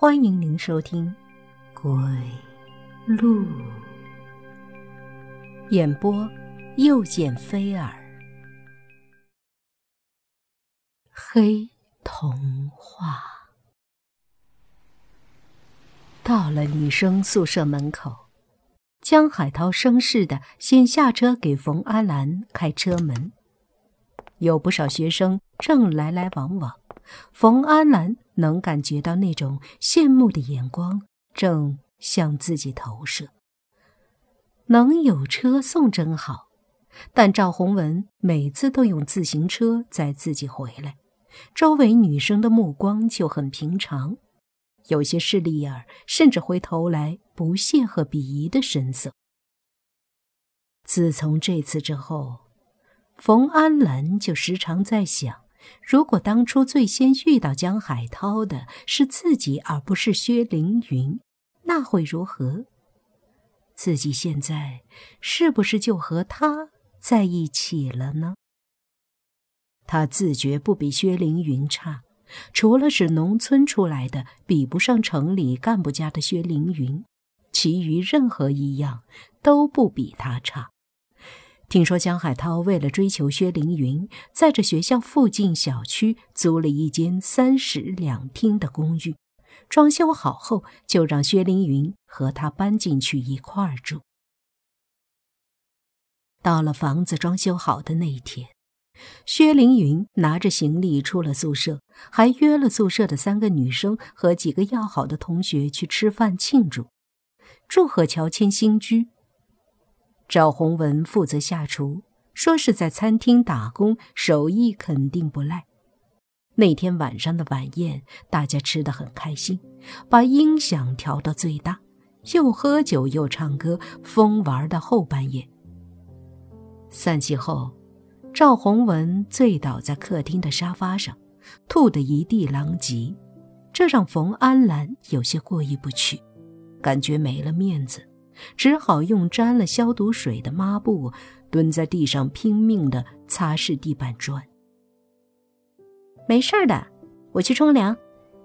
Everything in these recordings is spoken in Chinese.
欢迎您收听《鬼路》演播，又见菲儿，黑童话。到了女生宿舍门口，江海涛生事的先下车给冯安兰开车门。有不少学生正来来往往，冯安兰能感觉到那种羡慕的眼光正向自己投射。能有车送真好，但赵洪文每次都用自行车载自己回来，周围女生的目光就很平常，有些势利眼甚至回头来不屑和鄙夷的神色。自从这次之后。冯安兰就时常在想，如果当初最先遇到江海涛的是自己，而不是薛凌云，那会如何？自己现在是不是就和他在一起了呢？他自觉不比薛凌云差，除了是农村出来的，比不上城里干部家的薛凌云，其余任何一样都不比他差。听说江海涛为了追求薛凌云，在这学校附近小区租了一间三室两厅的公寓，装修好后就让薛凌云和他搬进去一块儿住。到了房子装修好的那一天，薛凌云拿着行李出了宿舍，还约了宿舍的三个女生和几个要好的同学去吃饭庆祝，祝贺乔迁新居。赵洪文负责下厨，说是在餐厅打工，手艺肯定不赖。那天晚上的晚宴，大家吃得很开心，把音响调到最大，又喝酒又唱歌，疯玩到后半夜。散席后，赵洪文醉倒在客厅的沙发上，吐得一地狼藉，这让冯安兰有些过意不去，感觉没了面子。只好用沾了消毒水的抹布蹲在地上拼命的擦拭地板砖。没事的，我去冲凉。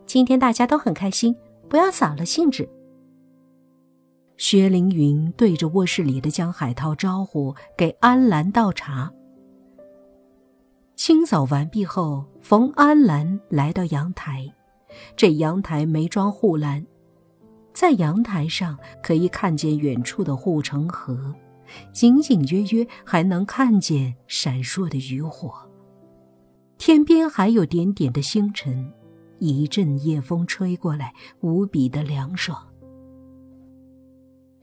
今天大家都很开心，不要扫了兴致。薛凌云对着卧室里的江海涛招呼，给安兰倒茶。清扫完毕后，冯安兰来到阳台，这阳台没装护栏。在阳台上可以看见远处的护城河，隐隐约约还能看见闪烁的渔火。天边还有点点的星辰，一阵夜风吹过来，无比的凉爽。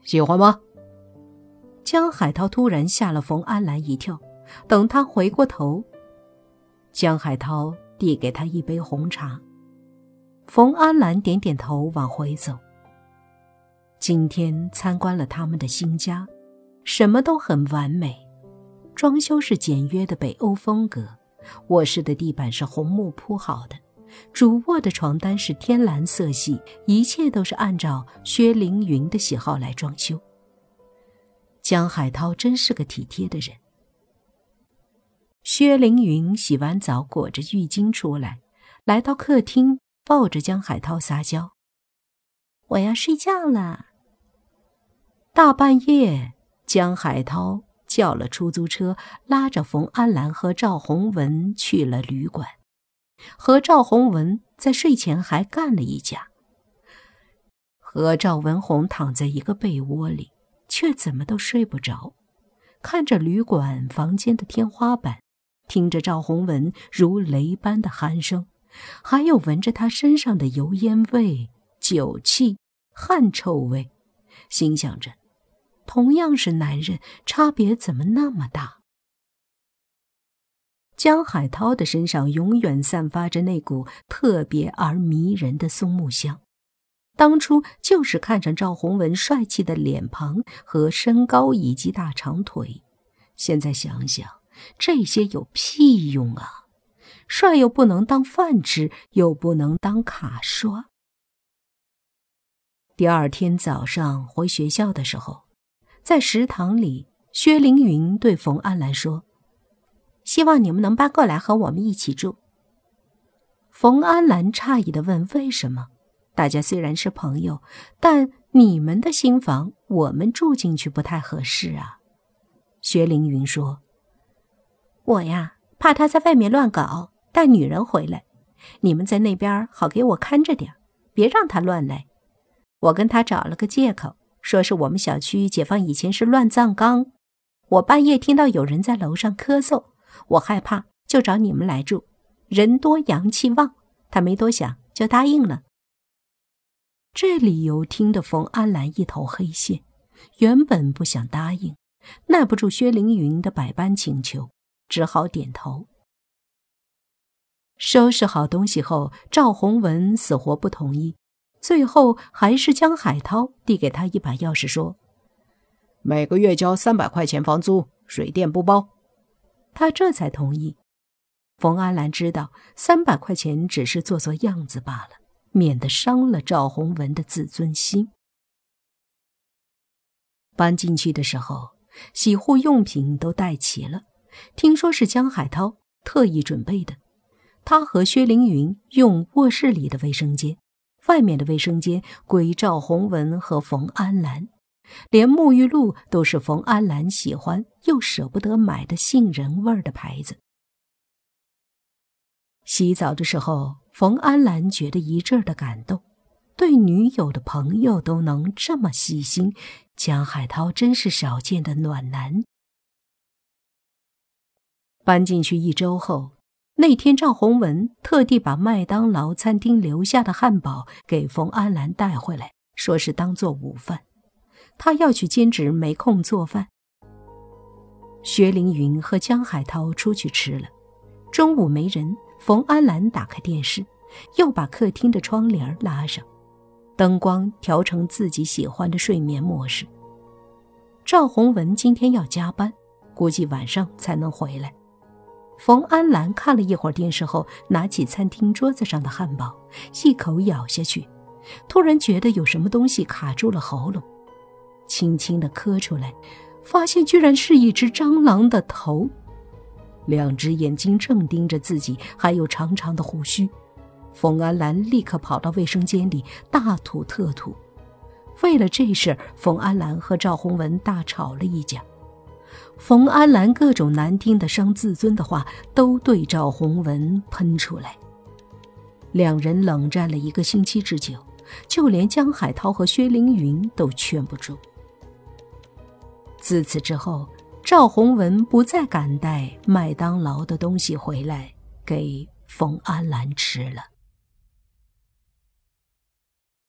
喜欢吗？江海涛突然吓了冯安兰一跳。等他回过头，江海涛递给他一杯红茶。冯安兰点点头，往回走。今天参观了他们的新家，什么都很完美，装修是简约的北欧风格，卧室的地板是红木铺好的，主卧的床单是天蓝色系，一切都是按照薛凌云的喜好来装修。江海涛真是个体贴的人。薛凌云洗完澡，裹着浴巾出来，来到客厅，抱着江海涛撒娇：“我要睡觉了。”大半夜，江海涛叫了出租车，拉着冯安兰和赵洪文去了旅馆，和赵洪文在睡前还干了一架。和赵文红躺在一个被窝里，却怎么都睡不着，看着旅馆房间的天花板，听着赵洪文如雷般的鼾声，还有闻着他身上的油烟味、酒气、汗臭味，心想着。同样是男人，差别怎么那么大？江海涛的身上永远散发着那股特别而迷人的松木香。当初就是看上赵洪文帅气的脸庞和身高以及大长腿，现在想想，这些有屁用啊！帅又不能当饭吃，又不能当卡刷。第二天早上回学校的时候。在食堂里，薛凌云对冯安兰说：“希望你们能搬过来和我们一起住。”冯安兰诧异的问：“为什么？”大家虽然是朋友，但你们的新房我们住进去不太合适啊。”薛凌云说：“我呀，怕他在外面乱搞，带女人回来。你们在那边好给我看着点，别让他乱来。我跟他找了个借口，说是我们小区解放以前是乱葬岗。我半夜听到有人在楼上咳嗽，我害怕，就找你们来住。人多阳气旺。”他没多想就答应了。这理由听得冯安兰一头黑线，原本不想答应，耐不住薛凌云的百般请求，只好点头。收拾好东西后，赵洪文死活不同意，最后还是江海涛递给他一把钥匙，说：“每个月交三百块钱房租，水电不包。”他这才同意。冯安兰知道，三百块钱只是做做样子罢了，免得伤了赵洪文的自尊心。搬进去的时候，洗护用品都带齐了，听说是江海涛特意准备的。他和薛凌云用卧室里的卫生间，外面的卫生间归赵洪文和冯安兰，连沐浴露都是冯安兰喜欢又舍不得买的杏仁味的牌子。洗澡的时候，冯安兰觉得一阵的感动，对女友的朋友都能这么细心，江海涛真是少见的暖男。搬进去一周后，那天赵洪文特地把麦当劳餐厅留下的汉堡给冯安兰带回来，说是当做午饭。他要去兼职，没空做饭。薛凌云和江海涛出去吃了，中午没人。冯安兰打开电视，又把客厅的窗帘拉上，灯光调成自己喜欢的睡眠模式。赵洪文今天要加班，估计晚上才能回来。冯安兰看了一会儿电视后，拿起餐厅桌子上的汉堡，一口咬下去，突然觉得有什么东西卡住了喉咙，轻轻地咳出来，发现居然是一只蟑螂的头。两只眼睛正盯着自己，还有长长的胡须。冯安兰立刻跑到卫生间里大吐特吐。为了这事，冯安兰和赵洪文大吵了一架。冯安兰各种难听的伤自尊的话都对赵洪文喷出来。两人冷战了一个星期之久，就连江海涛和薛凌云都劝不住。自此之后。赵洪文不再敢带麦当劳的东西回来给冯安兰吃了。